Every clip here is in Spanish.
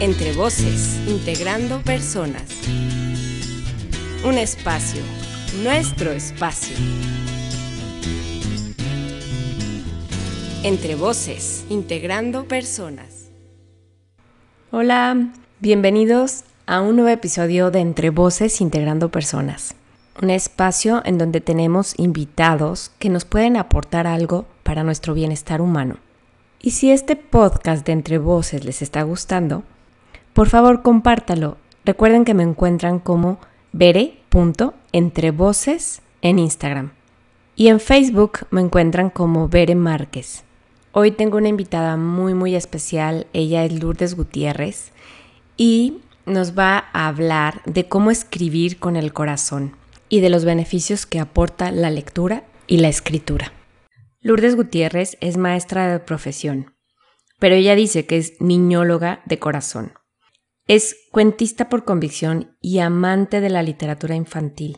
Entre voces, integrando personas. Un espacio, nuestro espacio. Entre voces, integrando personas. Hola, bienvenidos a un nuevo episodio de Entre voces, integrando personas. Un espacio en donde tenemos invitados que nos pueden aportar algo para nuestro bienestar humano. Y si este podcast de Entre Voces les está gustando, por favor compártalo. Recuerden que me encuentran como bere.entrevoces en Instagram. Y en Facebook me encuentran como Bere Márquez. Hoy tengo una invitada muy muy especial, ella es Lourdes Gutiérrez y nos va a hablar de cómo escribir con el corazón y de los beneficios que aporta la lectura y la escritura. Lourdes Gutiérrez es maestra de profesión, pero ella dice que es niñóloga de corazón. Es cuentista por convicción y amante de la literatura infantil.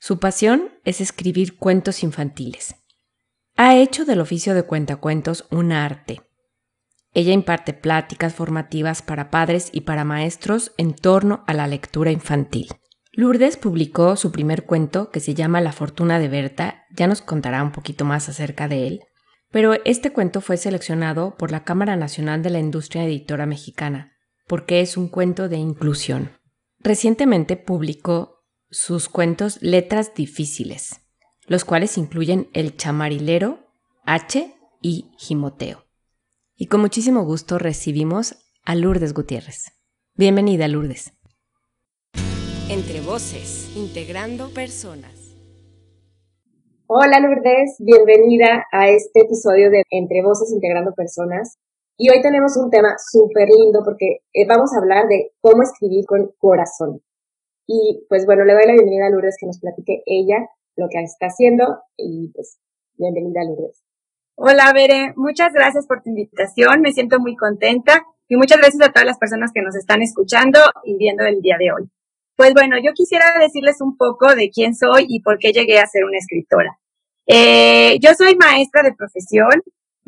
Su pasión es escribir cuentos infantiles. Ha hecho del oficio de cuentacuentos un arte. Ella imparte pláticas formativas para padres y para maestros en torno a la lectura infantil. Lourdes publicó su primer cuento que se llama La fortuna de Berta, ya nos contará un poquito más acerca de él, pero este cuento fue seleccionado por la Cámara Nacional de la Industria Editora Mexicana, porque es un cuento de inclusión. Recientemente publicó sus cuentos Letras Difíciles, los cuales incluyen El Chamarilero, H y Gimoteo. Y con muchísimo gusto recibimos a Lourdes Gutiérrez. Bienvenida, Lourdes. Entre voces, integrando personas. Hola Lourdes, bienvenida a este episodio de Entre voces, integrando personas. Y hoy tenemos un tema súper lindo porque eh, vamos a hablar de cómo escribir con corazón. Y pues bueno, le doy la bienvenida a Lourdes que nos platique ella lo que está haciendo y pues bienvenida Lourdes. Hola Bere, muchas gracias por tu invitación, me siento muy contenta y muchas gracias a todas las personas que nos están escuchando y viendo el día de hoy. Pues bueno, yo quisiera decirles un poco de quién soy y por qué llegué a ser una escritora. Eh, yo soy maestra de profesión,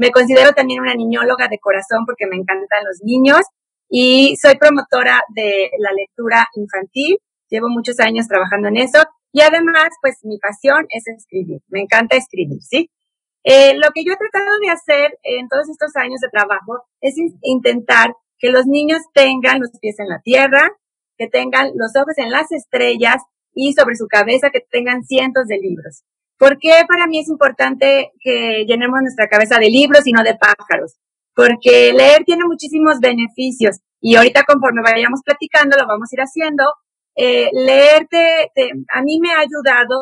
me considero también una niñóloga de corazón porque me encantan los niños y soy promotora de la lectura infantil. Llevo muchos años trabajando en eso y además, pues mi pasión es escribir. Me encanta escribir, ¿sí? Eh, lo que yo he tratado de hacer en todos estos años de trabajo es intentar que los niños tengan los pies en la tierra, que tengan los ojos en las estrellas y sobre su cabeza que tengan cientos de libros. ¿Por qué para mí es importante que llenemos nuestra cabeza de libros y no de pájaros? Porque leer tiene muchísimos beneficios y ahorita conforme vayamos platicando lo vamos a ir haciendo. Eh, leer a mí me ha ayudado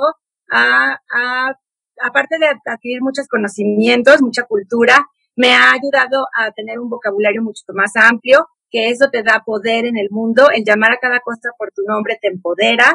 a, a, aparte de adquirir muchos conocimientos, mucha cultura, me ha ayudado a tener un vocabulario mucho más amplio, que eso te da poder en el mundo, el llamar a cada cosa por tu nombre te empodera.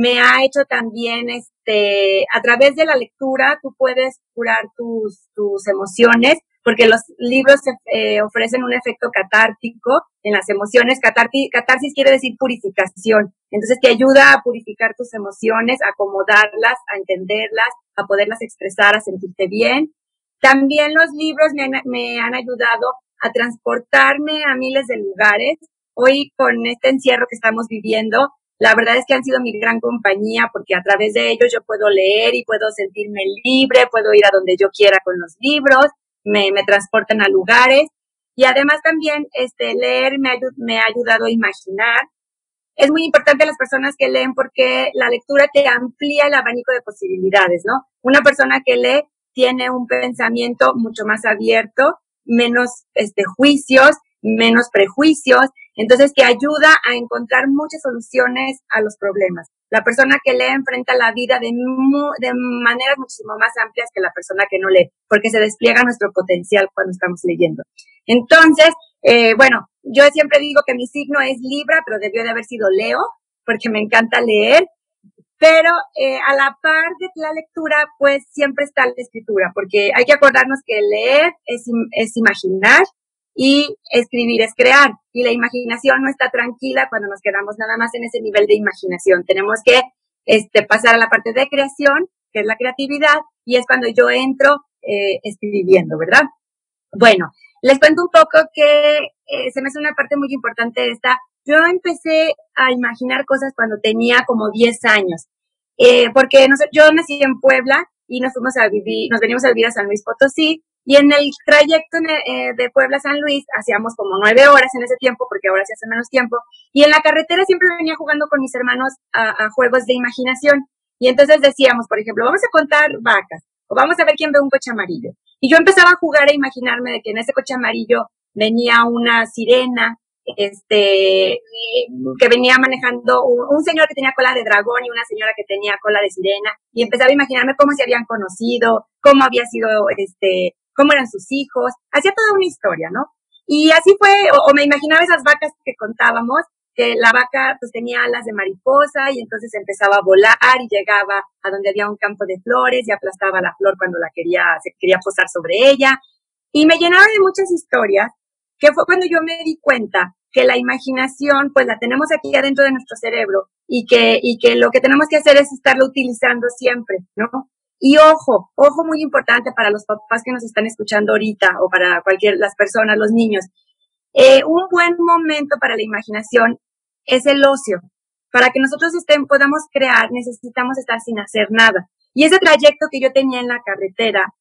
Me ha hecho también, este, a través de la lectura, tú puedes curar tus, tus emociones, porque los libros eh, ofrecen un efecto catártico en las emociones. catarsis quiere decir purificación. Entonces te ayuda a purificar tus emociones, a acomodarlas, a entenderlas, a poderlas expresar, a sentirte bien. También los libros me han, me han ayudado a transportarme a miles de lugares. Hoy con este encierro que estamos viviendo, la verdad es que han sido mi gran compañía porque a través de ellos yo puedo leer y puedo sentirme libre, puedo ir a donde yo quiera con los libros, me, me transportan a lugares y además también este, leer me, ha ayudado a imaginar. Es muy importante las personas que leen porque la lectura te amplía el abanico de posibilidades, ¿no? Una persona que lee tiene un pensamiento mucho más abierto menos este, juicios, menos prejuicios, entonces que ayuda a encontrar muchas soluciones a los problemas. La persona que lee enfrenta la vida de, de maneras muchísimo más amplias que la persona que no lee, porque se despliega nuestro potencial cuando estamos leyendo. Entonces, eh, bueno, yo siempre digo que mi signo es Libra, pero debió de haber sido Leo, porque me encanta leer pero eh, a la par de la lectura, pues siempre está la escritura, porque hay que acordarnos que leer es, es imaginar y escribir es crear. Y la imaginación no está tranquila cuando nos quedamos nada más en ese nivel de imaginación. Tenemos que este, pasar a la parte de creación, que es la creatividad, y es cuando yo entro eh, escribiendo, ¿verdad? Bueno, Les cuento un poco que eh, se me hace una parte muy importante esta. Yo empecé a imaginar cosas cuando tenía como 10 años, eh, porque yo nací en Puebla y nos fuimos a vivir, nos venimos a vivir a San Luis Potosí y en el trayecto eh, de Puebla a San Luis hacíamos como nueve horas en ese tiempo, porque ahora se hace menos tiempo. Y en la carretera siempre venía jugando con mis hermanos a, juegos de imaginación. Y entonces decíamos, por ejemplo, vamos a contar vacas o vamos a ver quién ve un coche amarillo. Y yo empezaba a jugar a imaginarme de que en ese coche amarillo venía una sirena, este, que venía manejando un, un, señor que tenía cola de dragón y una señora que tenía cola de sirena, y empezaba a imaginarme cómo se habían conocido, cómo había sido, este, cómo eran sus hijos, hacía toda una historia, ¿no? Y así fue, o, me imaginaba esas vacas que contábamos, que la vaca pues tenía alas de mariposa y entonces empezaba a volar y llegaba a donde había un campo de flores y aplastaba la flor cuando la quería, se quería posar sobre ella. Y me llenaba de muchas historias, que fue cuando yo me di cuenta que la imaginación, pues la tenemos aquí adentro de nuestro cerebro y que, y que lo que tenemos que hacer es estarlo utilizando siempre, ¿no? Y ojo, ojo muy importante para los papás que nos están escuchando ahorita o para cualquier, las personas, los niños. Eh, un buen momento para la imaginación es el ocio. Para que nosotros estén, podamos crear, necesitamos estar sin hacer nada. Y ese trayecto que yo tenía en la carretera,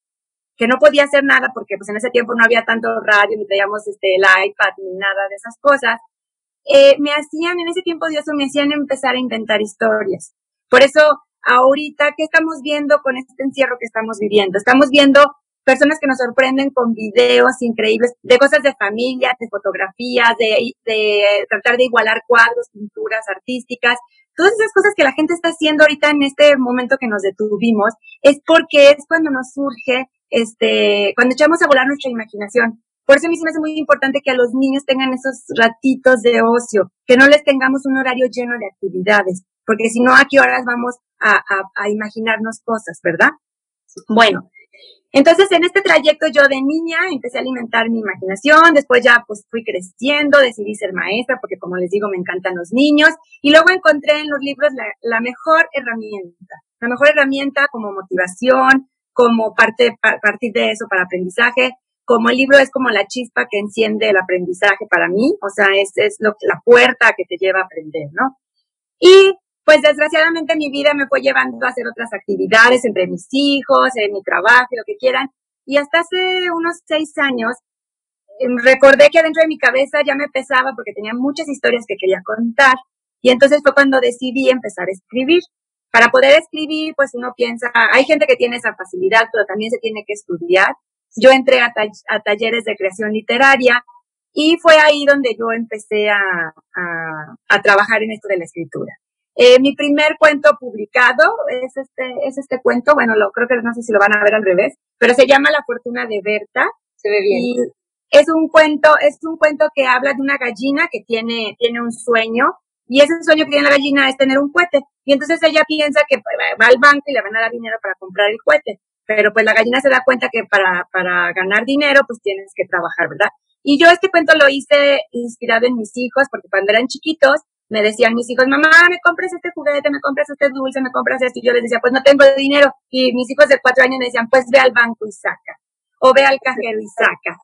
que no podía hacer nada porque pues en ese tiempo no había tanto radio, ni teníamos este, el iPad, ni nada de esas cosas, eh, me hacían, en ese tiempo Dios me hacían empezar a inventar historias. Por eso ahorita, ¿qué estamos viendo con este encierro que estamos viviendo? Estamos viendo personas que nos sorprenden con videos increíbles de cosas de familia, de fotografías, de, tratar de igualar cuadros, pinturas artísticas. Todas esas cosas que la gente está haciendo ahorita en este momento que nos detuvimos es porque es cuando nos surge, este, cuando echamos a volar nuestra imaginación. Por eso a mí se me hace muy importante que a los niños tengan esos ratitos de ocio, que no les tengamos un horario lleno de actividades, porque si no, ¿a qué horas vamos a, a, imaginarnos cosas, verdad? Bueno, entonces en este trayecto yo de niña empecé a alimentar mi imaginación, después ya pues fui creciendo, decidí ser maestra porque como les digo me encantan los niños y luego encontré en los libros la, mejor herramienta, la mejor herramienta como motivación, como parte, partir de eso para aprendizaje, como el libro es como la chispa que enciende el aprendizaje para mí, o sea, es, es lo, la puerta que te lleva a aprender, ¿no? Y pues desgraciadamente mi vida me fue llevando a hacer otras actividades entre mis hijos, mi trabajo, lo que quieran. Y hasta hace unos seis años em, recordé que dentro de mi cabeza ya me pesaba porque tenía muchas historias que quería contar. Y entonces fue cuando decidí empezar a escribir. Para poder escribir, pues uno piensa, hay gente que tiene esa facilidad, pero también se tiene que estudiar. Yo entré a, talleres de creación literaria y fue ahí donde yo empecé a, a trabajar en esto de la escritura. Eh, mi primer cuento publicado es este, es este cuento, bueno, lo, creo que no sé si lo van a ver al revés, pero se llama La fortuna de Berta. Se ve bien. Y es un cuento, es un cuento que habla de una gallina que tiene, tiene un sueño y ese sueño que tiene la gallina es tener un cohete. Y entonces ella piensa que va al banco y le van a dar dinero para comprar el cohete. Pero pues la gallina se da cuenta que para, para ganar dinero pues tienes que trabajar, ¿verdad? Y yo este cuento lo hice inspirado en mis hijos porque cuando eran chiquitos me decían mis hijos, mamá, me compras este juguete, me compras este dulce, me compras esto. Y yo les decía, pues no tengo dinero. Y mis hijos de cuatro años me decían, pues ve al banco y saca. O ve al cajero y saca.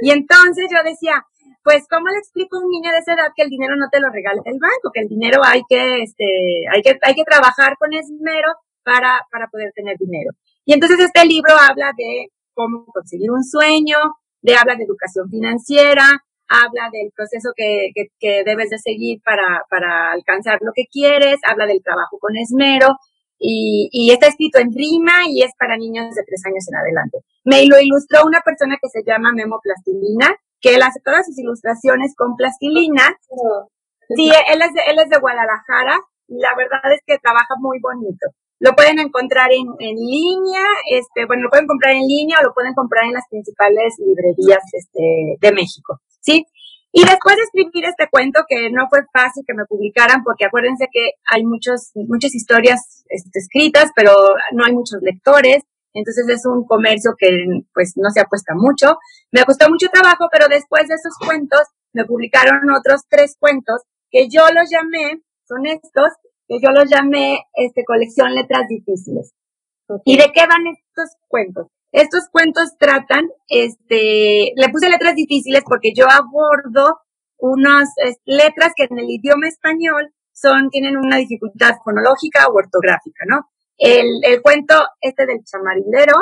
Y entonces yo decía, pues ¿cómo le explico a un niño de esa edad que el dinero no te lo regala el banco? Que el dinero hay que, este, hay que, hay que trabajar con esmero para, para poder tener dinero. Y entonces este libro habla de cómo conseguir un sueño, de habla de educación financiera, habla del proceso que, que, debes de seguir para, para, alcanzar lo que quieres, habla del trabajo con esmero y, y, está escrito en rima y es para niños de tres años en adelante. Me lo ilustró una persona que se llama Memo Plastilina, que él hace todas sus ilustraciones con plastilina. Sí, él es de, él es de Guadalajara y la verdad es que trabaja muy bonito. Lo pueden encontrar en, en línea, este, bueno, lo pueden comprar en línea o lo pueden comprar en las principales librerías este, de México. ¿Sí? Y después de escribir este cuento, que no fue fácil que me publicaran, porque acuérdense que hay muchos, muchas historias este, escritas, pero no hay muchos lectores, entonces es un comercio que pues no se apuesta mucho. Me costó mucho trabajo, pero después de esos cuentos me publicaron otros tres cuentos que yo los llamé, son estos, que yo los llamé este, colección letras difíciles. ¿Y de qué van estos cuentos? Estos cuentos tratan, este, le puse letras difíciles porque yo abordo unas letras que en el idioma español son, tienen una dificultad fonológica o ortográfica, ¿no? El, el cuento este del chamarindero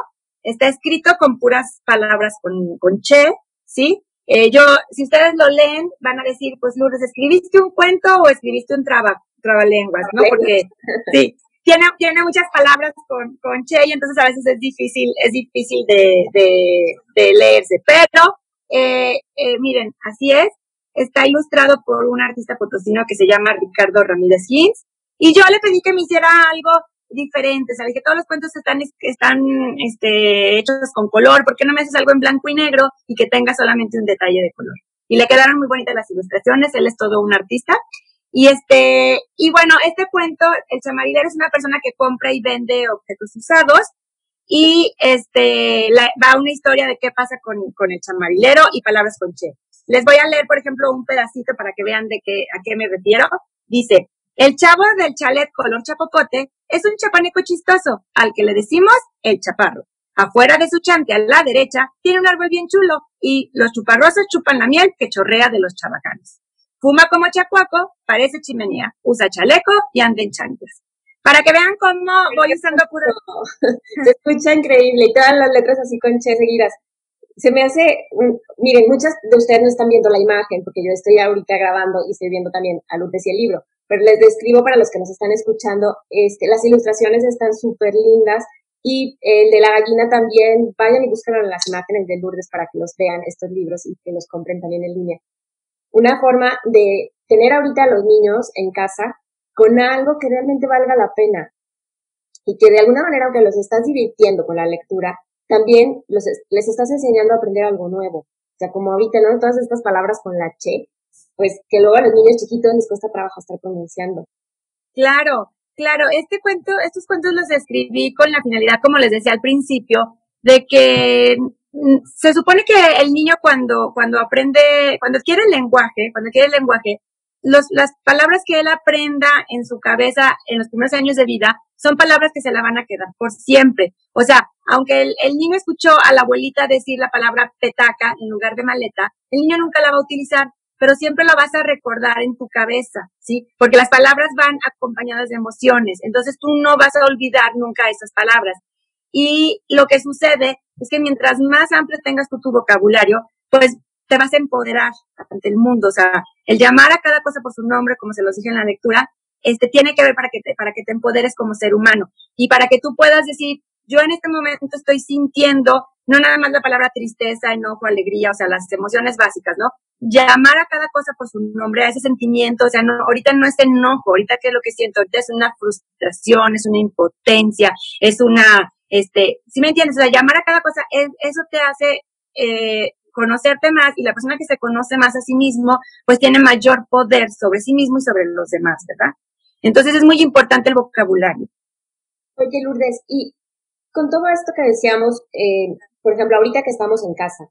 está escrito con puras palabras con, con che, ¿sí? Eh, yo, si ustedes lo leen, van a decir, pues Lourdes, ¿escribiste un cuento o escribiste un traba, trabalenguas, no? Porque, sí, tiene, tiene muchas palabras con, con Che y entonces a veces es difícil, es difícil de, de, leerse. Pero, eh, eh, miren, así es. Está ilustrado por un artista potosino que se llama Ricardo Ramírez Gins. Y yo le pedí que me hiciera algo diferente. O sea, dije, todos los cuentos están, están este, hechos con color. ¿Por qué no me haces algo en blanco y negro y que tenga solamente un detalle de color? Y le quedaron muy bonitas las ilustraciones. Él es todo un artista. Y este, y bueno, este cuento, el chamarilero es una persona que compra y vende objetos usados y este, va una historia de qué pasa con, con el chamarilero y palabras con che. Les voy a leer, por ejemplo, un pedacito para que vean de qué, a qué me refiero. Dice, el chavo del chalet color chapopote es un chapaneco chistoso, al que le decimos el chaparro. Afuera de su chante a la derecha tiene un árbol bien chulo y los chuparrosos chupan la miel que chorrea de los chabacanes. Fuma como chacuaco, parece chimenea, usa chaleco y anda en chanclas. Para que vean cómo voy usando puro. Se escucha increíble y todas las letras así con che seguidas. Se me hace, miren, muchas de ustedes no están viendo la imagen porque yo estoy ahorita grabando y estoy viendo también a Lourdes y el libro, pero les describo para los que nos están escuchando, este, las ilustraciones están súper lindas y el de la gallina también, vayan y busquen las imágenes de Lourdes para que los vean estos libros y que los compren también en línea una forma de tener ahorita a los niños en casa con algo que realmente valga la pena y que de alguna manera, aunque los estás divirtiendo con la lectura, también los, les estás enseñando a aprender algo nuevo. O sea, como ahorita, ¿no? Todas estas palabras con la che, pues que luego a los niños chiquitos les cuesta trabajo estar pronunciando. Claro, claro. Este cuento, estos cuentos los escribí con la finalidad, como les decía al principio, de que se supone que el niño cuando, cuando aprende, cuando adquiere el lenguaje, cuando adquiere el lenguaje, los, las palabras que él aprenda en su cabeza en los primeros años de vida son palabras que se la van a quedar por siempre. O sea, aunque el, el niño escuchó a la abuelita decir la palabra petaca en lugar de maleta, el niño nunca la va a utilizar, pero siempre la vas a recordar en tu cabeza, ¿sí? Porque las palabras van acompañadas de emociones, entonces tú no vas a olvidar nunca esas palabras. Y lo que sucede es que mientras más amplio tengas tu, tu vocabulario, pues te vas a empoderar ante el mundo. O sea, el llamar a cada cosa por su nombre, como se los dije en la lectura, este tiene que ver para que te, para que te empoderes como ser humano y para que tú puedas decir, yo en este momento estoy sintiendo no nada más la palabra tristeza, enojo, alegría, o sea, las emociones básicas, ¿no? Llamar a cada cosa por su nombre, a ese sentimiento, o sea, no, ahorita no es enojo, ahorita qué es lo que siento, ahorita es una frustración, es una impotencia, es una, este, si me entiendes, o sea, llamar a cada cosa, eso te hace eh, conocerte más y la persona que se conoce más a sí mismo, pues tiene mayor poder sobre sí mismo y sobre los demás, ¿verdad? Entonces es muy importante el vocabulario. Oye, Lourdes, y con todo esto que decíamos, eh, por ejemplo, ahorita que estamos en casa,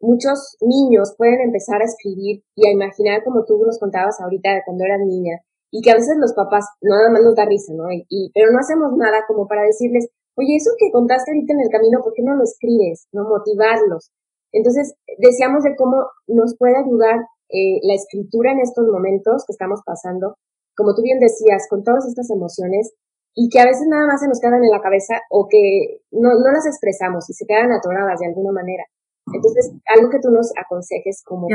muchos niños pueden empezar a escribir y a imaginar como tú nos contabas ahorita cuando eras niña, y que a veces los papás nada más nos da risa, ¿no? y, pero no hacemos nada como para decirles, oye, eso que contaste ahorita en el camino, ¿por qué no lo escribes? ¿No? Motivarlos. Entonces, decíamos de cómo nos puede ayudar eh, la escritura en estos momentos que estamos pasando, como tú bien decías, con todas estas emociones y que a veces nada más se nos quedan en la cabeza o que no, no las expresamos y se quedan atoradas de alguna manera. Entonces, algo que tú nos aconsejes como...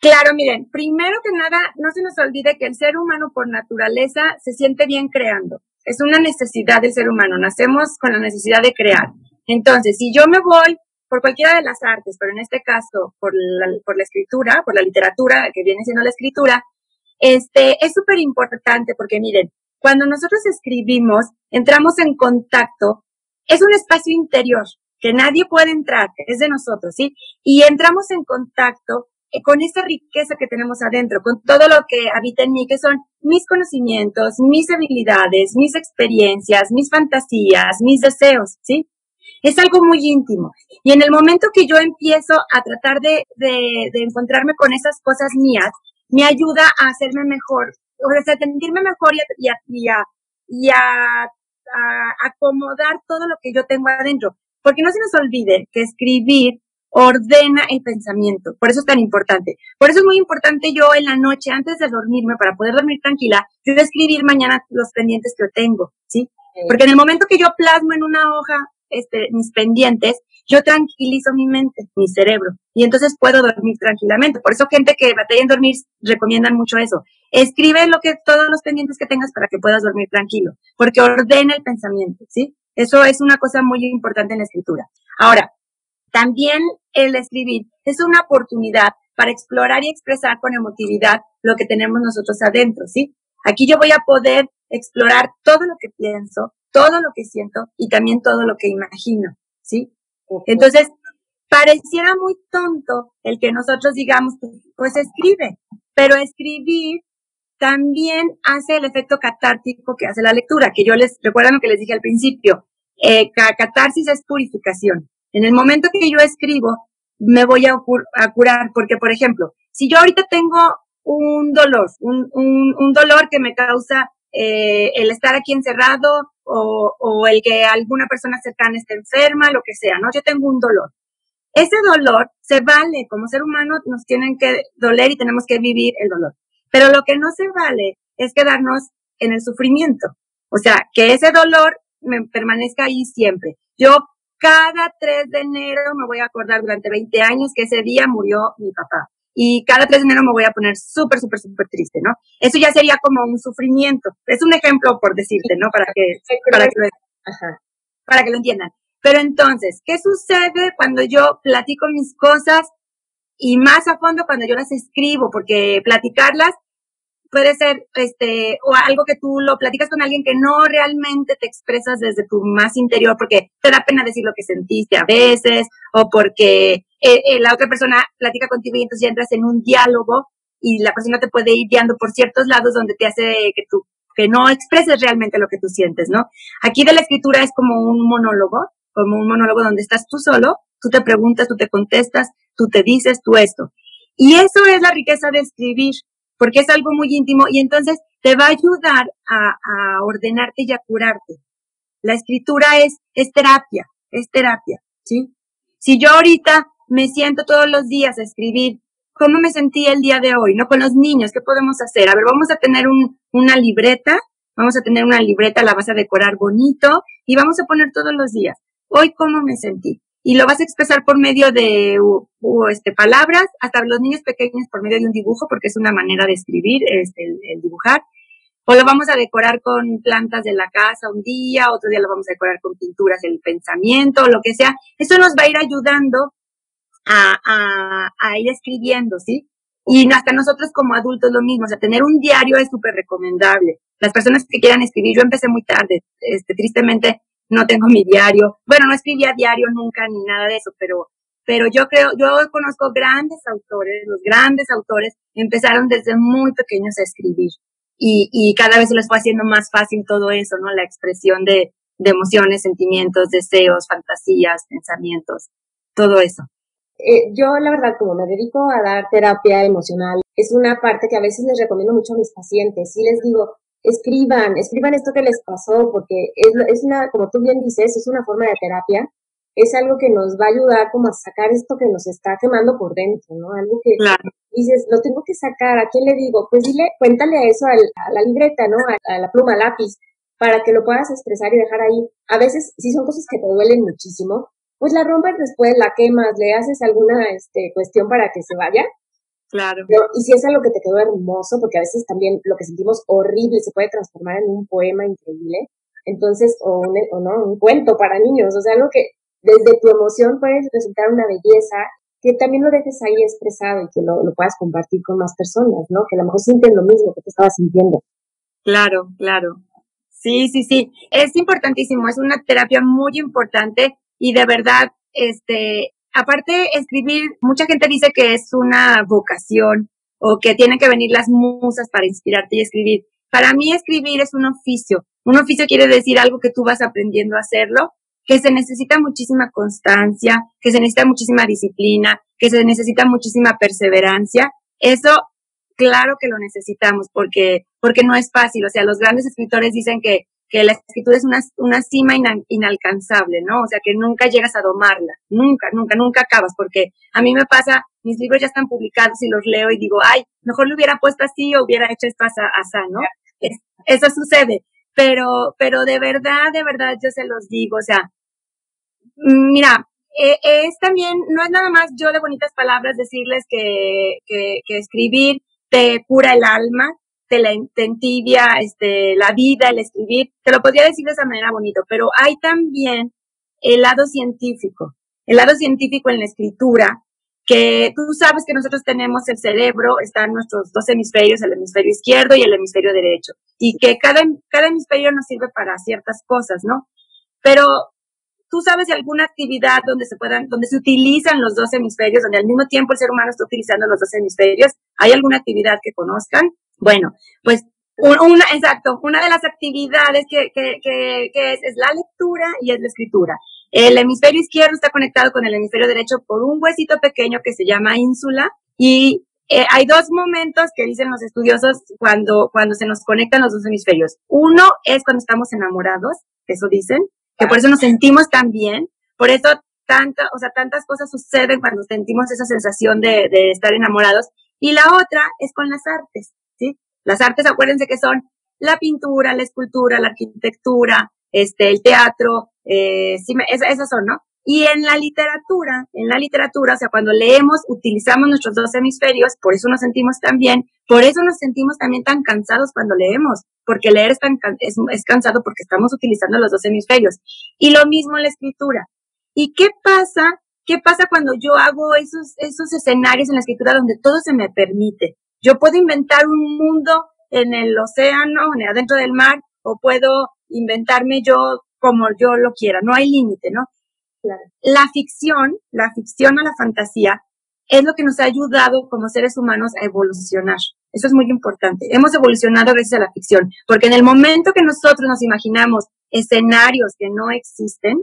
Claro, miren, primero que nada, no se nos olvide que el ser humano por naturaleza se siente bien creando es una necesidad del ser humano, nacemos con la necesidad de crear. Entonces, si yo me voy por cualquiera de las artes, pero en este caso por la, por la escritura, por la literatura, que viene siendo la escritura, este, es súper importante porque miren, cuando nosotros escribimos, entramos en contacto, es un espacio interior que nadie puede entrar, es de nosotros, ¿sí? Y entramos en contacto con esa riqueza que tenemos adentro, con todo lo que habita en mí, que son mis conocimientos, mis habilidades, mis experiencias, mis fantasías, mis deseos, ¿sí? Es algo muy íntimo. Y en el momento que yo empiezo a tratar de, de, de encontrarme con esas cosas mías, me ayuda a hacerme mejor, o sea, a sentirme mejor y a, y a, y a, a acomodar todo lo que yo tengo adentro. Porque no se nos olvide que escribir ordena el pensamiento. Por eso es tan importante. Por eso es muy importante yo en la noche, antes de dormirme, para poder dormir tranquila, yo escribir mañana los pendientes que yo tengo, ¿sí? Porque en el momento que yo plasmo en una hoja este, mis pendientes, yo tranquilizo mi mente, mi cerebro, y entonces puedo dormir tranquilamente. Por eso gente que batalla en dormir recomiendan mucho eso. Escribe lo que, todos los pendientes que tengas para que puedas dormir tranquilo, porque ordena el pensamiento, ¿sí? Eso es una cosa muy importante en la escritura. Ahora, también el escribir es una oportunidad para explorar y expresar con emotividad lo que tenemos nosotros adentro, ¿sí? Aquí yo voy a poder explorar todo lo que pienso, todo lo que siento y también todo lo que imagino, ¿sí? Entonces, pareciera muy tonto el que nosotros digamos, pues escribe, pero escribir también hace el efecto catártico que hace la lectura, que yo les, recuerdan lo que les dije al principio, eh, catarsis es purificación. En el momento que yo escribo, me voy a, curar, porque, por ejemplo, si yo ahorita tengo un dolor, un, dolor que me causa eh, el estar aquí encerrado o el que alguna persona cercana esté enferma, lo que sea, ¿no? Yo tengo un dolor. Ese dolor se vale, como ser humano nos tienen que doler y tenemos que vivir el dolor. Pero lo que no se vale es quedarnos en el sufrimiento. O sea, que ese dolor me permanezca ahí siempre. Yo cada 3 de enero me voy a acordar durante 20 años que ese día murió mi papá. Y cada 3 de enero me voy a poner súper, súper, súper triste, ¿no? Eso ya sería como un sufrimiento. Es un ejemplo por decirte, ¿no? Para que, para que, lo, para que lo entiendan. Pero entonces, ¿qué sucede cuando yo platico mis cosas y más a fondo cuando yo las escribo? Porque platicarlas puede ser este o algo que tú lo platicas con alguien que no realmente te expresas desde tu más interior porque te da pena decir lo que sentiste a veces o porque eh, eh, la otra persona platica contigo y entonces ya entras en un diálogo y la persona te puede ir guiando por ciertos lados donde te hace que tú que no expreses realmente lo que tú sientes, ¿no? Aquí de la escritura es como un monólogo, como un monólogo donde estás tú solo, tú te preguntas, tú te contestas, tú te dices, tú esto. Y eso es la riqueza de escribir, porque es algo muy íntimo y entonces te va a ayudar a, ordenarte y a curarte. La escritura es, es terapia, es terapia, ¿sí? Si yo ahorita me siento todos los días a escribir cómo me sentí el día de hoy, ¿no? Con los niños, ¿qué podemos hacer? A ver, vamos a tener un, una libreta, vamos a tener una libreta, la vas a decorar bonito y vamos a poner todos los días, hoy cómo me sentí y lo vas a expresar por medio de este, palabras, hasta los niños pequeños por medio de un dibujo, porque es una manera de escribir, este, el, dibujar. O lo vamos a decorar con plantas de la casa un día, otro día lo vamos a decorar con pinturas del pensamiento, lo que sea. Eso nos va a ir ayudando a, a, a ir escribiendo, ¿sí? Y hasta nosotros como adultos lo mismo, o sea, tener un diario es súper recomendable. Las personas que quieran escribir, yo empecé muy tarde, este, tristemente no tengo mi diario. Bueno, no escribía diario nunca ni nada de eso, pero, pero yo creo, yo conozco grandes autores, los grandes autores empezaron desde muy pequeños a escribir y, y cada vez se les fue haciendo más fácil todo eso, ¿no? La expresión de, de emociones, sentimientos, deseos, fantasías, pensamientos, todo eso. Eh, yo, la verdad, como me dedico a dar terapia emocional, es una parte que a veces les recomiendo mucho a mis pacientes. Y les digo, escriban, escriban esto que les pasó, porque es, es una, como tú bien dices, es una forma de terapia, es algo que nos va a ayudar como a sacar esto que nos está quemando por dentro, ¿no? Algo que dices, lo tengo que sacar, ¿a quién le digo? Pues dile, cuéntale eso a la libreta, ¿no? A, la pluma, lápiz, para que lo puedas expresar y dejar ahí. A veces, si son cosas que te duelen muchísimo, pues la rompes después, la quemas, le haces alguna este, cuestión para que se vaya Claro. y si es algo que te quedó hermoso, porque a veces también lo que sentimos horrible se puede transformar en un poema increíble, entonces, o, un, o no, un cuento para niños, o sea, algo que desde tu emoción puede resultar una belleza, que también lo dejes ahí expresado y que lo, lo puedas compartir con más personas, ¿no? Que a lo mejor sienten lo mismo que te estabas sintiendo. Claro, claro. Sí, sí, sí. Es importantísimo, es una terapia muy importante y de verdad, este, aparte escribir, mucha gente dice que es una vocación o que tienen que venir las musas para inspirarte y escribir. Para mí escribir es un oficio. Un oficio quiere decir algo que tú vas aprendiendo a hacerlo, que se necesita muchísima constancia, que se necesita muchísima disciplina, que se necesita muchísima perseverancia. Eso, claro que lo necesitamos porque, porque no es fácil. O sea, los grandes escritores dicen que que la escritura es una, una cima inalcanzable, ¿no? O sea, que nunca llegas a domarla, nunca, nunca, nunca acabas, porque a mí me pasa, mis libros ya están publicados y los leo y digo, ay, mejor lo hubiera puesto así o hubiera hecho esto así, ¿no? eso sucede, pero, pero de verdad, de verdad, yo se los digo, o sea, mira, eh, es también, no es nada más yo de bonitas palabras decirles que, que, que escribir te cura el alma, te, la, entibia este, la vida, el escribir, te lo podría decir de esa manera bonito, pero hay también el lado científico, el lado científico en la escritura, que tú sabes que nosotros tenemos el cerebro, están nuestros dos hemisferios, el hemisferio izquierdo y el hemisferio derecho, y que cada, cada hemisferio nos sirve para ciertas cosas, ¿no? Pero tú sabes alguna actividad donde se puedan, donde se utilizan los dos hemisferios, donde al mismo tiempo el ser humano está utilizando los dos hemisferios, ¿hay alguna actividad que conozcan? Bueno, pues una, exacto, una de las actividades que, que, que, que es, es la lectura y es la escritura. El hemisferio izquierdo está conectado con el hemisferio derecho por un huesito pequeño que se llama ínsula y eh, hay dos momentos que dicen los estudiosos cuando, cuando se nos conectan los dos hemisferios. Uno es cuando estamos enamorados, eso dicen, que por eso nos sentimos tan bien, por eso tanta, o sea, tantas cosas suceden cuando sentimos esa sensación de, de estar enamorados. Y la otra es con las artes. Las artes, acuérdense que son la pintura, la escultura, la arquitectura, este, el teatro, eh, sí, esas, son, ¿no? Y en la literatura, en la literatura, o sea, cuando leemos, utilizamos nuestros dos hemisferios, por eso nos sentimos tan bien, por eso nos sentimos también tan cansados cuando leemos, porque leer es, tan, es, es cansado porque estamos utilizando los dos hemisferios. Y lo mismo en la escritura. ¿Y qué pasa? ¿Qué pasa cuando yo hago esos, esos escenarios en la escritura donde todo se me permite? Yo puedo inventar un mundo en el océano, en adentro del mar, o puedo inventarme yo como yo lo quiera, no hay límite, ¿no? La ficción, la ficción o la fantasía, es lo que nos ha ayudado como seres humanos a evolucionar. Eso es muy importante. Hemos evolucionado gracias a la ficción, porque en el momento que nosotros nos imaginamos escenarios que no existen,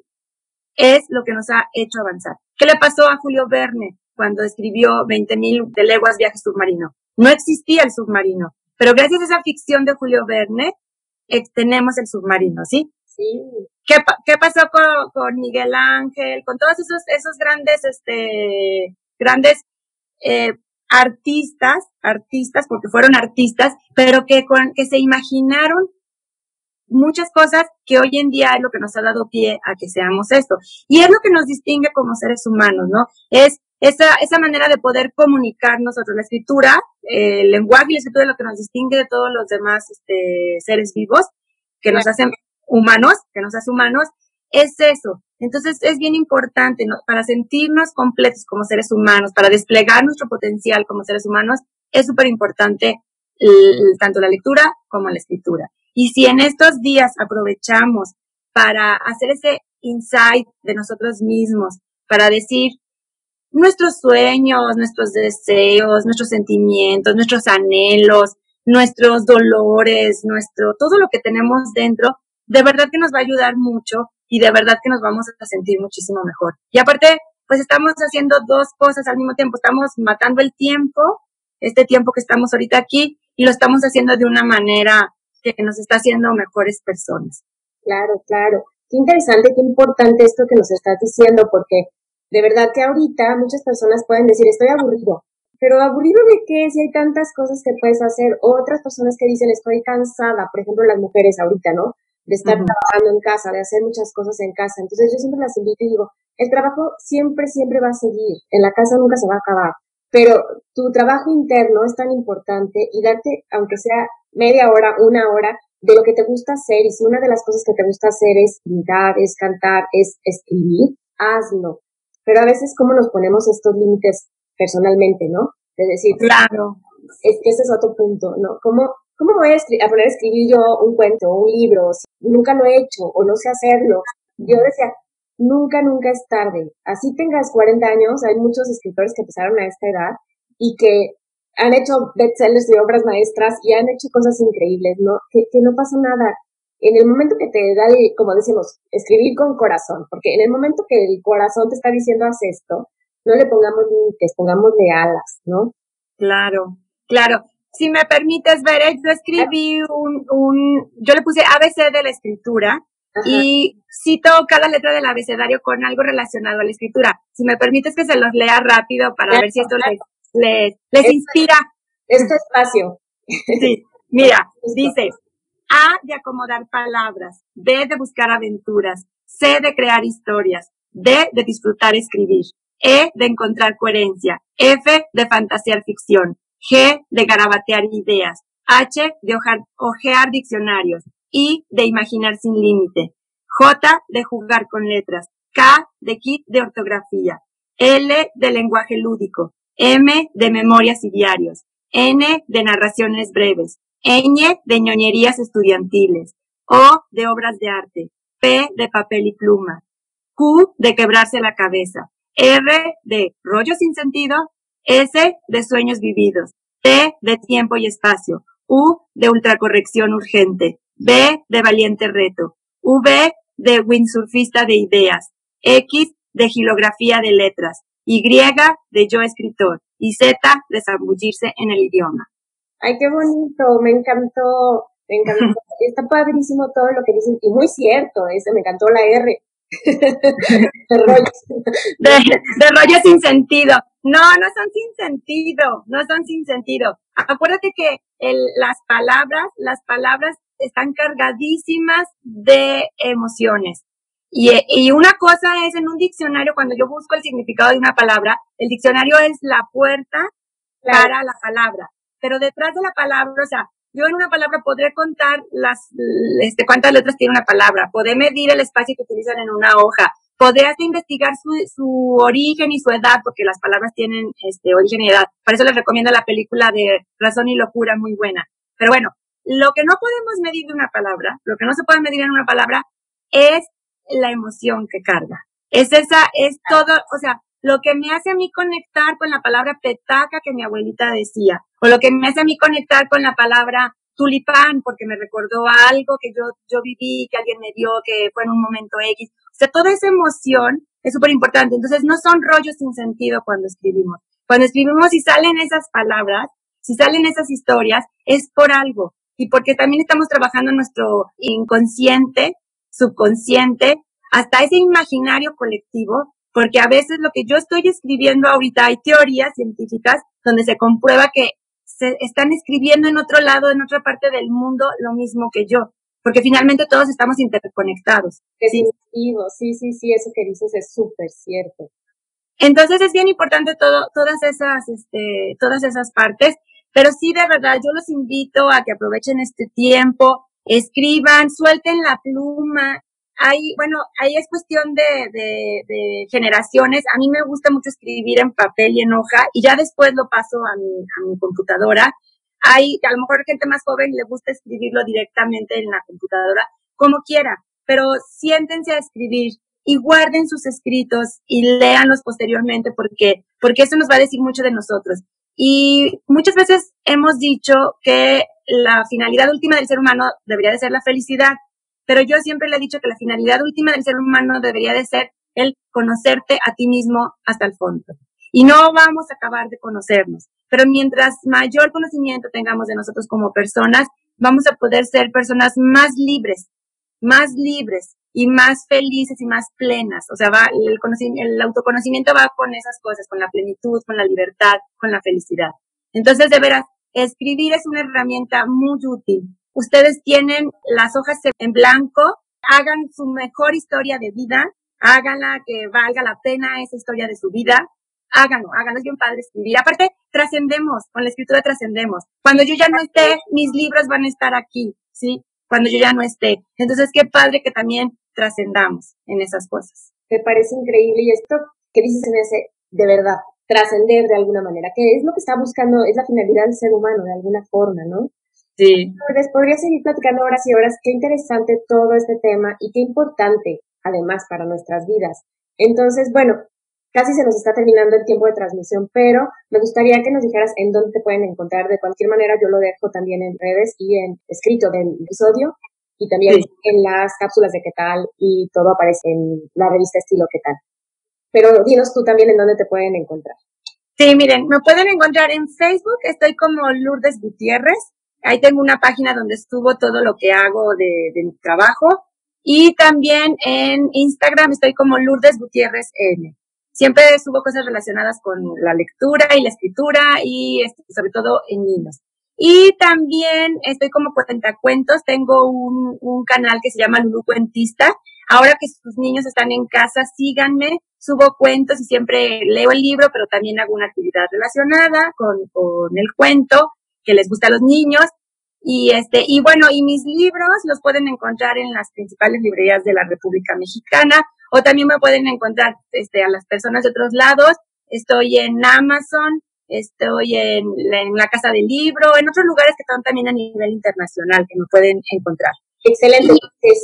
es lo que nos ha hecho avanzar. ¿Qué le pasó a Julio Verne cuando escribió 20.000 de leguas viaje submarino? No existía el submarino, pero gracias a esa ficción de Julio Verne, tenemos el submarino, ¿sí? Sí. ¿Qué, qué pasó con, Miguel Ángel, con todos esos, esos grandes, este, grandes eh, artistas, artistas, porque fueron artistas, pero que, con, que se imaginaron muchas cosas que hoy en día es lo que nos ha dado pie a que seamos esto. Y es lo que nos distingue como seres humanos, ¿no? Es esa, esa manera de poder comunicar nosotros. La escritura, el lenguaje y la escritura es lo que nos distingue de todos los demás este, seres vivos, que nos hacen humanos, que nos hace humanos, es eso. Entonces es bien importante para sentirnos completos como seres humanos, para desplegar nuestro potencial como seres humanos, es súper importante tanto la lectura como la escritura. Y si en estos días aprovechamos para hacer ese insight de nosotros mismos, para decir, nuestros sueños, nuestros deseos, nuestros sentimientos, nuestros anhelos, nuestros dolores, nuestro, todo lo que tenemos dentro, de verdad que nos va a ayudar mucho y de verdad que nos vamos a sentir muchísimo mejor. Y aparte, pues estamos haciendo dos cosas al mismo tiempo. Estamos matando el tiempo, este tiempo que estamos ahorita aquí, y lo estamos haciendo de una manera que nos está haciendo mejores personas. Claro, claro. Qué interesante, qué importante esto que nos estás diciendo, porque de verdad que ahorita muchas personas pueden decir, estoy aburrido, pero aburrido de qué si hay tantas cosas que puedes hacer. Otras personas que dicen, estoy cansada, por ejemplo, las mujeres ahorita, ¿no? De estar trabajando en casa, de hacer muchas cosas en casa. Entonces yo siempre las invito y digo, el trabajo siempre, siempre va a seguir. En la casa nunca se va a acabar. Pero tu trabajo interno es tan importante y darte, aunque sea media hora, una hora, de lo que te gusta hacer. Y si una de las cosas que te gusta hacer es pintar, es cantar, es escribir, hazlo pero a veces cómo nos ponemos estos límites personalmente, ¿no? De decir, claro. Es que ese es otro punto, ¿no? ¿Cómo, cómo voy a, poner a escribir yo un cuento o un libro? Si nunca lo he hecho o no sé hacerlo. Yo decía, nunca, nunca es tarde. Así tengas 40 años, hay muchos escritores que empezaron a esta edad y que han hecho bestsellers de obras maestras y han hecho cosas increíbles, ¿no? Que, que no pasa nada en el momento que te da, como decimos, escribir con corazón, porque en el momento que el corazón te está diciendo haz esto, no le pongamos límites, pongámosle alas, ¿no? Claro, claro. Si me permites ver, yo escribí un, un, un, yo le puse ABC de la escritura y cito cada letra del abecedario con algo relacionado a la escritura. Si me permites que se los lea rápido para ver si esto les, les, les inspira. Este espacio. Sí, mira, dice, A de acomodar palabras, B de buscar aventuras, C de crear historias, D de disfrutar escribir, E de encontrar coherencia, F de fantasear ficción, G de garabatear ideas, H de ojear diccionarios, I de imaginar sin límite, J de jugar con letras, K de kit de ortografía, L de lenguaje lúdico, M de memorias y diarios, N de narraciones breves, Ñ de ñoñerías estudiantiles, O de obras de arte, P de papel y pluma, Q de quebrarse la cabeza, R de rollo sin sentido, S de sueños vividos, T de tiempo y espacio, U de ultracorrección urgente, B de valiente reto, V de windsurfista de ideas, X de gilografía de letras, Y de yo escritor y Z de zambullirse en el idioma. Ay, qué bonito, me encantó, me encantó. Está padrísimo todo lo que dicen y muy cierto, ese me encantó la R. de, rollo. De, sin sentido. No, no son sin sentido, no son sin sentido. Acuérdate que el, las palabras, las palabras están cargadísimas de emociones. Y, y una cosa es en un diccionario, cuando yo busco el significado de una palabra, el diccionario es la puerta para la palabra. Pero detrás de la palabra, o sea, yo en una palabra podré contar las, este, cuántas letras tiene una palabra, podré medir el espacio que utilizan en una hoja, podré hasta investigar su, su origen y su edad, porque las palabras tienen este, origen y edad. Por eso les recomiendo la película de Razón y Locura, muy buena. Pero bueno, lo que no podemos medir de una palabra, lo que no se puede medir en una palabra, es la emoción que carga. Es esa, es todo, o sea, lo que me hace a mí conectar con la palabra petaca que mi abuelita decía, o lo que me hace a mí conectar con la palabra tulipán, porque me recordó algo que yo, yo viví, que alguien me dio, que fue en un momento X. O sea, toda esa emoción es súper importante. Entonces, no son rollos sin sentido cuando escribimos. Cuando escribimos y salen esas palabras, si salen esas historias, es por algo. Y porque también estamos trabajando nuestro inconsciente, subconsciente, hasta ese imaginario colectivo porque a veces lo que yo estoy escribiendo ahorita hay teorías científicas donde se comprueba que se están escribiendo en otro lado, en otra parte del mundo, lo mismo que yo, porque finalmente todos estamos interconectados. ¿sí? sí, sí, sí, eso que dices es súper cierto. Entonces es bien importante todo, todas esas, este, todas esas partes, pero sí de verdad yo los invito a que aprovechen este tiempo, escriban, suelten la pluma, Ahí, bueno, ahí es cuestión de, de, de, generaciones. A mí me gusta mucho escribir en papel y en hoja y ya después lo paso a mi, a mi computadora. Hay, a lo mejor gente más joven le gusta escribirlo directamente en la computadora, como quiera, pero siéntense a escribir y guarden sus escritos y léanlos posteriormente porque, porque eso nos va a decir mucho de nosotros. Y muchas veces hemos dicho que la finalidad última del ser humano debería de ser la felicidad pero yo siempre le he dicho que la finalidad última del ser humano debería de ser el conocerte a ti mismo hasta el fondo. Y no vamos a acabar de conocernos, pero mientras mayor conocimiento tengamos de nosotros como personas, vamos a poder ser personas más libres, más libres y más felices y más plenas. O sea, va, el, el autoconocimiento va con esas cosas, con la plenitud, con la libertad, con la felicidad. Entonces, de veras, escribir es una herramienta muy útil ustedes tienen las hojas en blanco, hagan su mejor historia de vida, háganla que valga la pena esa historia de su vida, háganlo, háganlo, es bien padre escribir. Aparte, trascendemos, con la escritura trascendemos. Cuando yo ya no esté, mis libros van a estar aquí, ¿sí? Cuando yo ya no esté. Entonces, qué padre que también trascendamos en esas cosas. Me parece increíble y esto que dices en ese, de verdad, trascender de alguna manera, que es lo que está buscando, es la finalidad del ser humano de alguna forma, ¿no? Sí. Les podría seguir platicando horas y horas. Qué interesante todo este tema y qué importante, además, para nuestras vidas. Entonces, bueno, casi se nos está terminando el tiempo de transmisión, pero me gustaría que nos dijeras en dónde te pueden encontrar. De cualquier manera, yo lo dejo también en redes y en escrito del episodio y también en las cápsulas de qué tal y todo aparece en la revista Estilo qué tal. Pero dinos tú también en dónde te pueden encontrar. Sí, miren, me pueden encontrar en Facebook, estoy como Lourdes Gutiérrez, Ahí tengo una página donde estuvo todo lo que hago de, de mi trabajo. Y también en Instagram estoy como Lourdes Gutiérrez N. Siempre subo cosas relacionadas con la lectura y la escritura y este, sobre todo en niños. Y también estoy como cuentacuentos, tengo un, un canal que se llama Lulu Cuentista. Ahora que sus niños están en casa, síganme, subo cuentos y siempre leo el libro, pero también hago una actividad relacionada con, con el cuento que les gusta a los niños. Y este, y bueno, y mis libros los pueden encontrar en las principales librerías de la República Mexicana o también me pueden encontrar este, a las personas de otros lados. Estoy en Amazon, estoy en, la Casa del Libro, en otros lugares que están también a nivel internacional que me pueden encontrar. Excelente.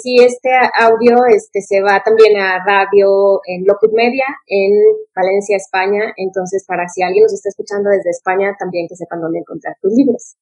Si este audio este, se va también a radio en Locut Media en Valencia, España, entonces para si alguien nos está escuchando desde España, también que sepan dónde encontrar tus libros.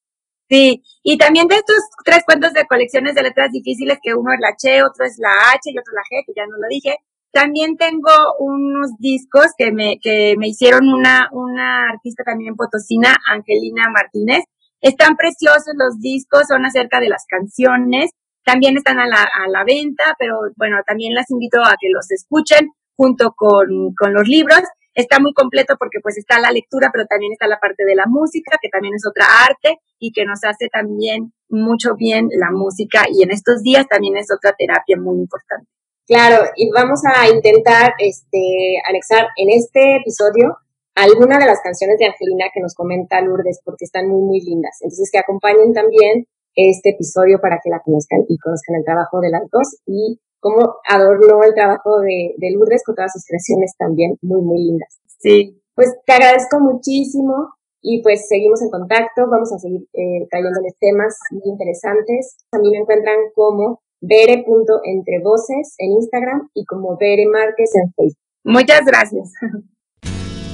Sí, y también de estos tres cuentos de colecciones de letras difíciles, que uno es la Che, otro es la H y otro la G, que ya no lo dije, también tengo unos discos que me, que me hicieron una, una artista también potosina, Angelina Martínez. Están preciosos los discos, son acerca de las canciones. También están a la, a la venta, pero bueno, también las invito a que los escuchen junto con, con los libros. Está muy completo porque pues está la lectura, pero también está la parte de la música, que también es otra arte y que nos hace también mucho bien la música y en estos días también es otra terapia muy importante. Claro, y vamos a intentar este, anexar en este episodio alguna de las canciones de Angelina que nos comenta Lourdes porque están muy, muy lindas. Entonces, que acompañen también este episodio para que la conozcan y conozcan el trabajo de las dos y cómo adornó el trabajo de, de Lourdes con todas sus creaciones también muy, muy lindas. Sí. Pues te agradezco muchísimo y pues seguimos en contacto. Vamos a seguir eh, trayéndoles temas muy interesantes. También me encuentran como Bere.entrevoces en Instagram y como Bere Márquez en Facebook. Muchas gracias.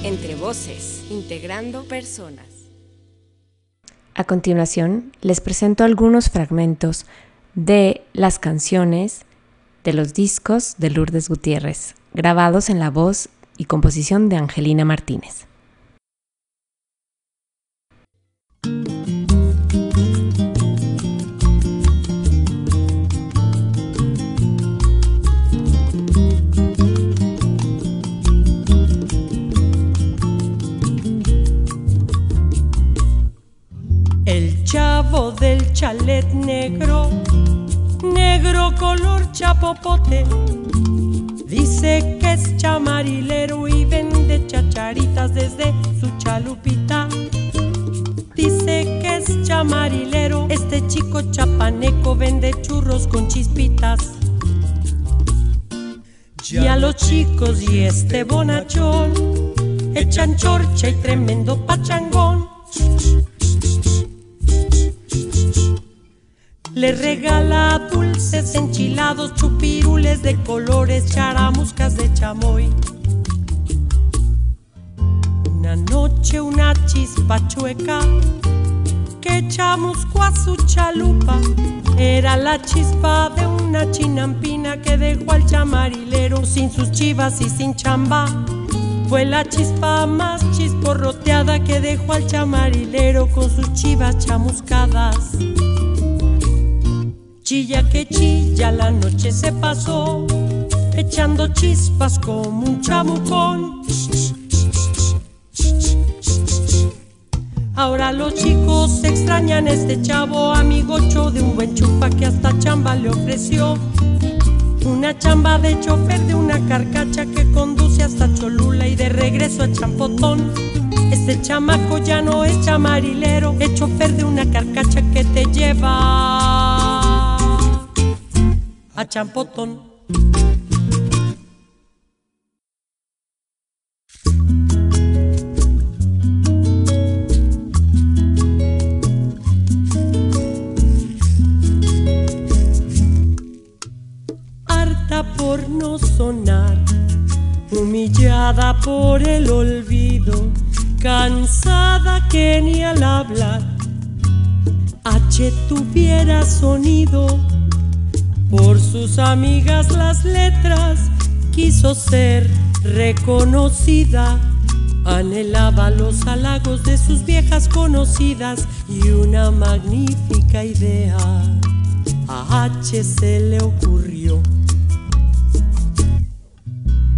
Entre voces, integrando personas. A continuación, les presento algunos fragmentos de las canciones de los discos de Lourdes Gutiérrez, grabados en la voz y composición de Angelina Martínez. Chavo del chalet negro, negro color chapopote. Dice que es chamarilero y vende chacharitas desde su chalupita. Dice que es chamarilero, este chico chapaneco vende churros con chispitas. Y a los chicos y este bonachón echan chorcha y tremendo pachangón. Le regala dulces enchilados, chupirules de colores, charamuscas de chamoy. Una noche una chispa chueca que chamuscó a su chalupa. Era la chispa de una chinampina que dejó al chamarilero sin sus chivas y sin chamba. Fue la chispa más chisporroteada que dejó al chamarilero con sus chivas chamuscadas. Chilla que chilla, la noche se pasó, echando chispas como un chamucón. Ahora los chicos extrañan este chavo, amigocho de un buen chupa que hasta chamba le ofreció. Una chamba de chofer de una carcacha que conduce hasta Cholula y de regreso a Champotón. Este chamaco ya no es chamarilero, es chofer de una carcacha que te lleva a Champotón. Harta por no sonar, humillada por el olvido, cansada que ni al hablar H tuviera sonido por sus amigas las letras quiso ser reconocida. Anhelaba los halagos de sus viejas conocidas y una magnífica idea a H se le ocurrió.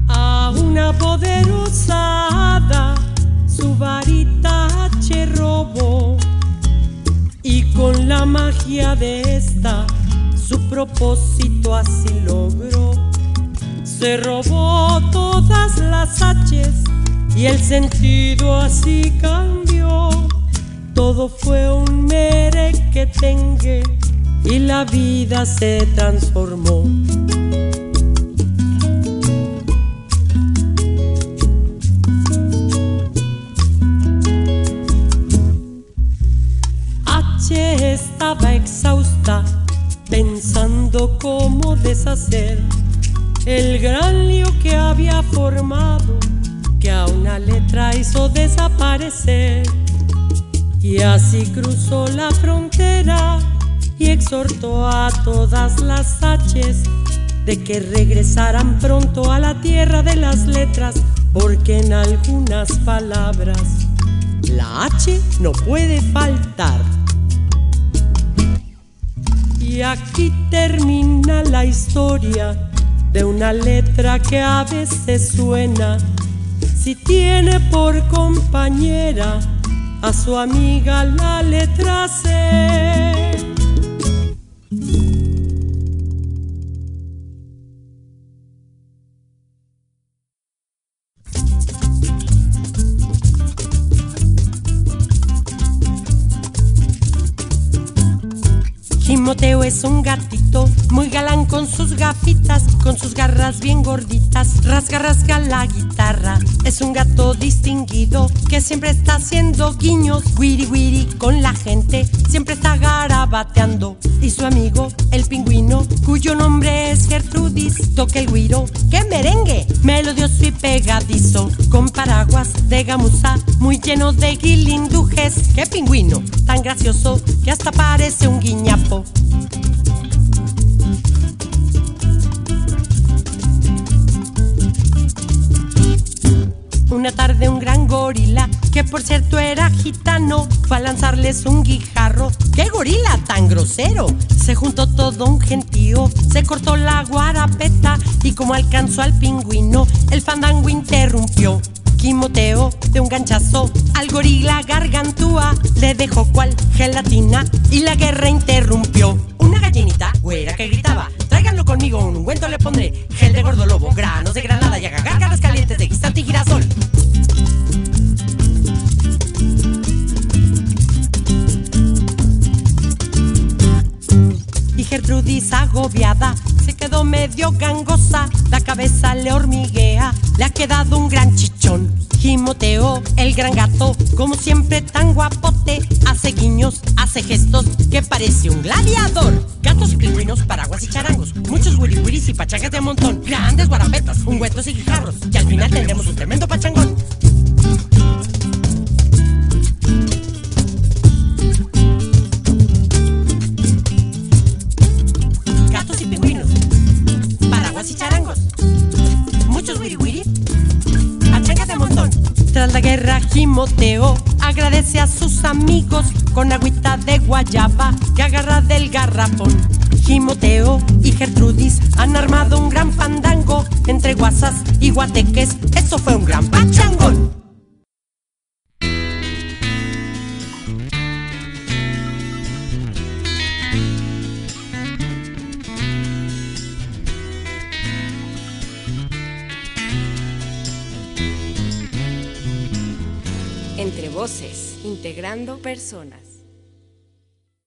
A una poderosa hada su varita H robó y con la magia de esta su propósito así logró. Se robó todas las H's y el sentido así cambió. Todo fue un merequetengue y la vida se transformó. Deshacer el gran lío que había formado, que a una letra hizo desaparecer. Y así cruzó la frontera y exhortó a todas las H's de que regresaran pronto a la tierra de las letras, porque en algunas palabras la H no puede faltar. Y aquí termina la historia de una letra que a veces suena, si tiene por compañera a su amiga la letra C. Timoteo es un gatito muy galán con sus gafitas, con sus garras bien gorditas, rasga rasga la guitarra. Es un gato distinguido que siempre está haciendo guiños, wiri wiri con la gente, siempre está garabateando. Y su amigo, el pingüino, cuyo nombre es Gertrudis, toca el guiro, que merengue, melodioso y pegadizo, con paraguas de gamuza, muy lleno de guilindujes. Qué pingüino, tan gracioso que hasta parece un guiñapo. Una tarde un gran gorila, que por cierto era gitano, fue a lanzarles un guijarro. ¡Qué gorila tan grosero! Se juntó todo un gentío, se cortó la guarapeta y como alcanzó al pingüino, el fandango interrumpió. Quimoteo de un ganchazo al gorila gargantúa, le dejó cual gelatina y la guerra interrumpió. Una gallinita güera que gritaba, tráiganlo conmigo, un ungüento le pondré, gel de gordo lobo, granos de granada y agárgalas calientes de guisante y girasol. Gertrudis agobiada se quedó medio gangosa, la cabeza le hormiguea, le ha quedado un gran chichón. Gimoteo, el gran gato, como siempre tan guapote, hace guiños, hace gestos, que parece un gladiador. Gatos pingüinos, paraguas y charangos, muchos wiri y pachangas de montón, grandes guarapetas, ungüentos y guijarros, y al final tendremos un tremendo pachangón. Gimoteo agradece a sus amigos con agüita de guayaba que agarra del garrafón. Gimoteo y Gertrudis han armado un gran fandango entre guasas y guateques. Esto fue un gran pachangón. Voces, integrando personas.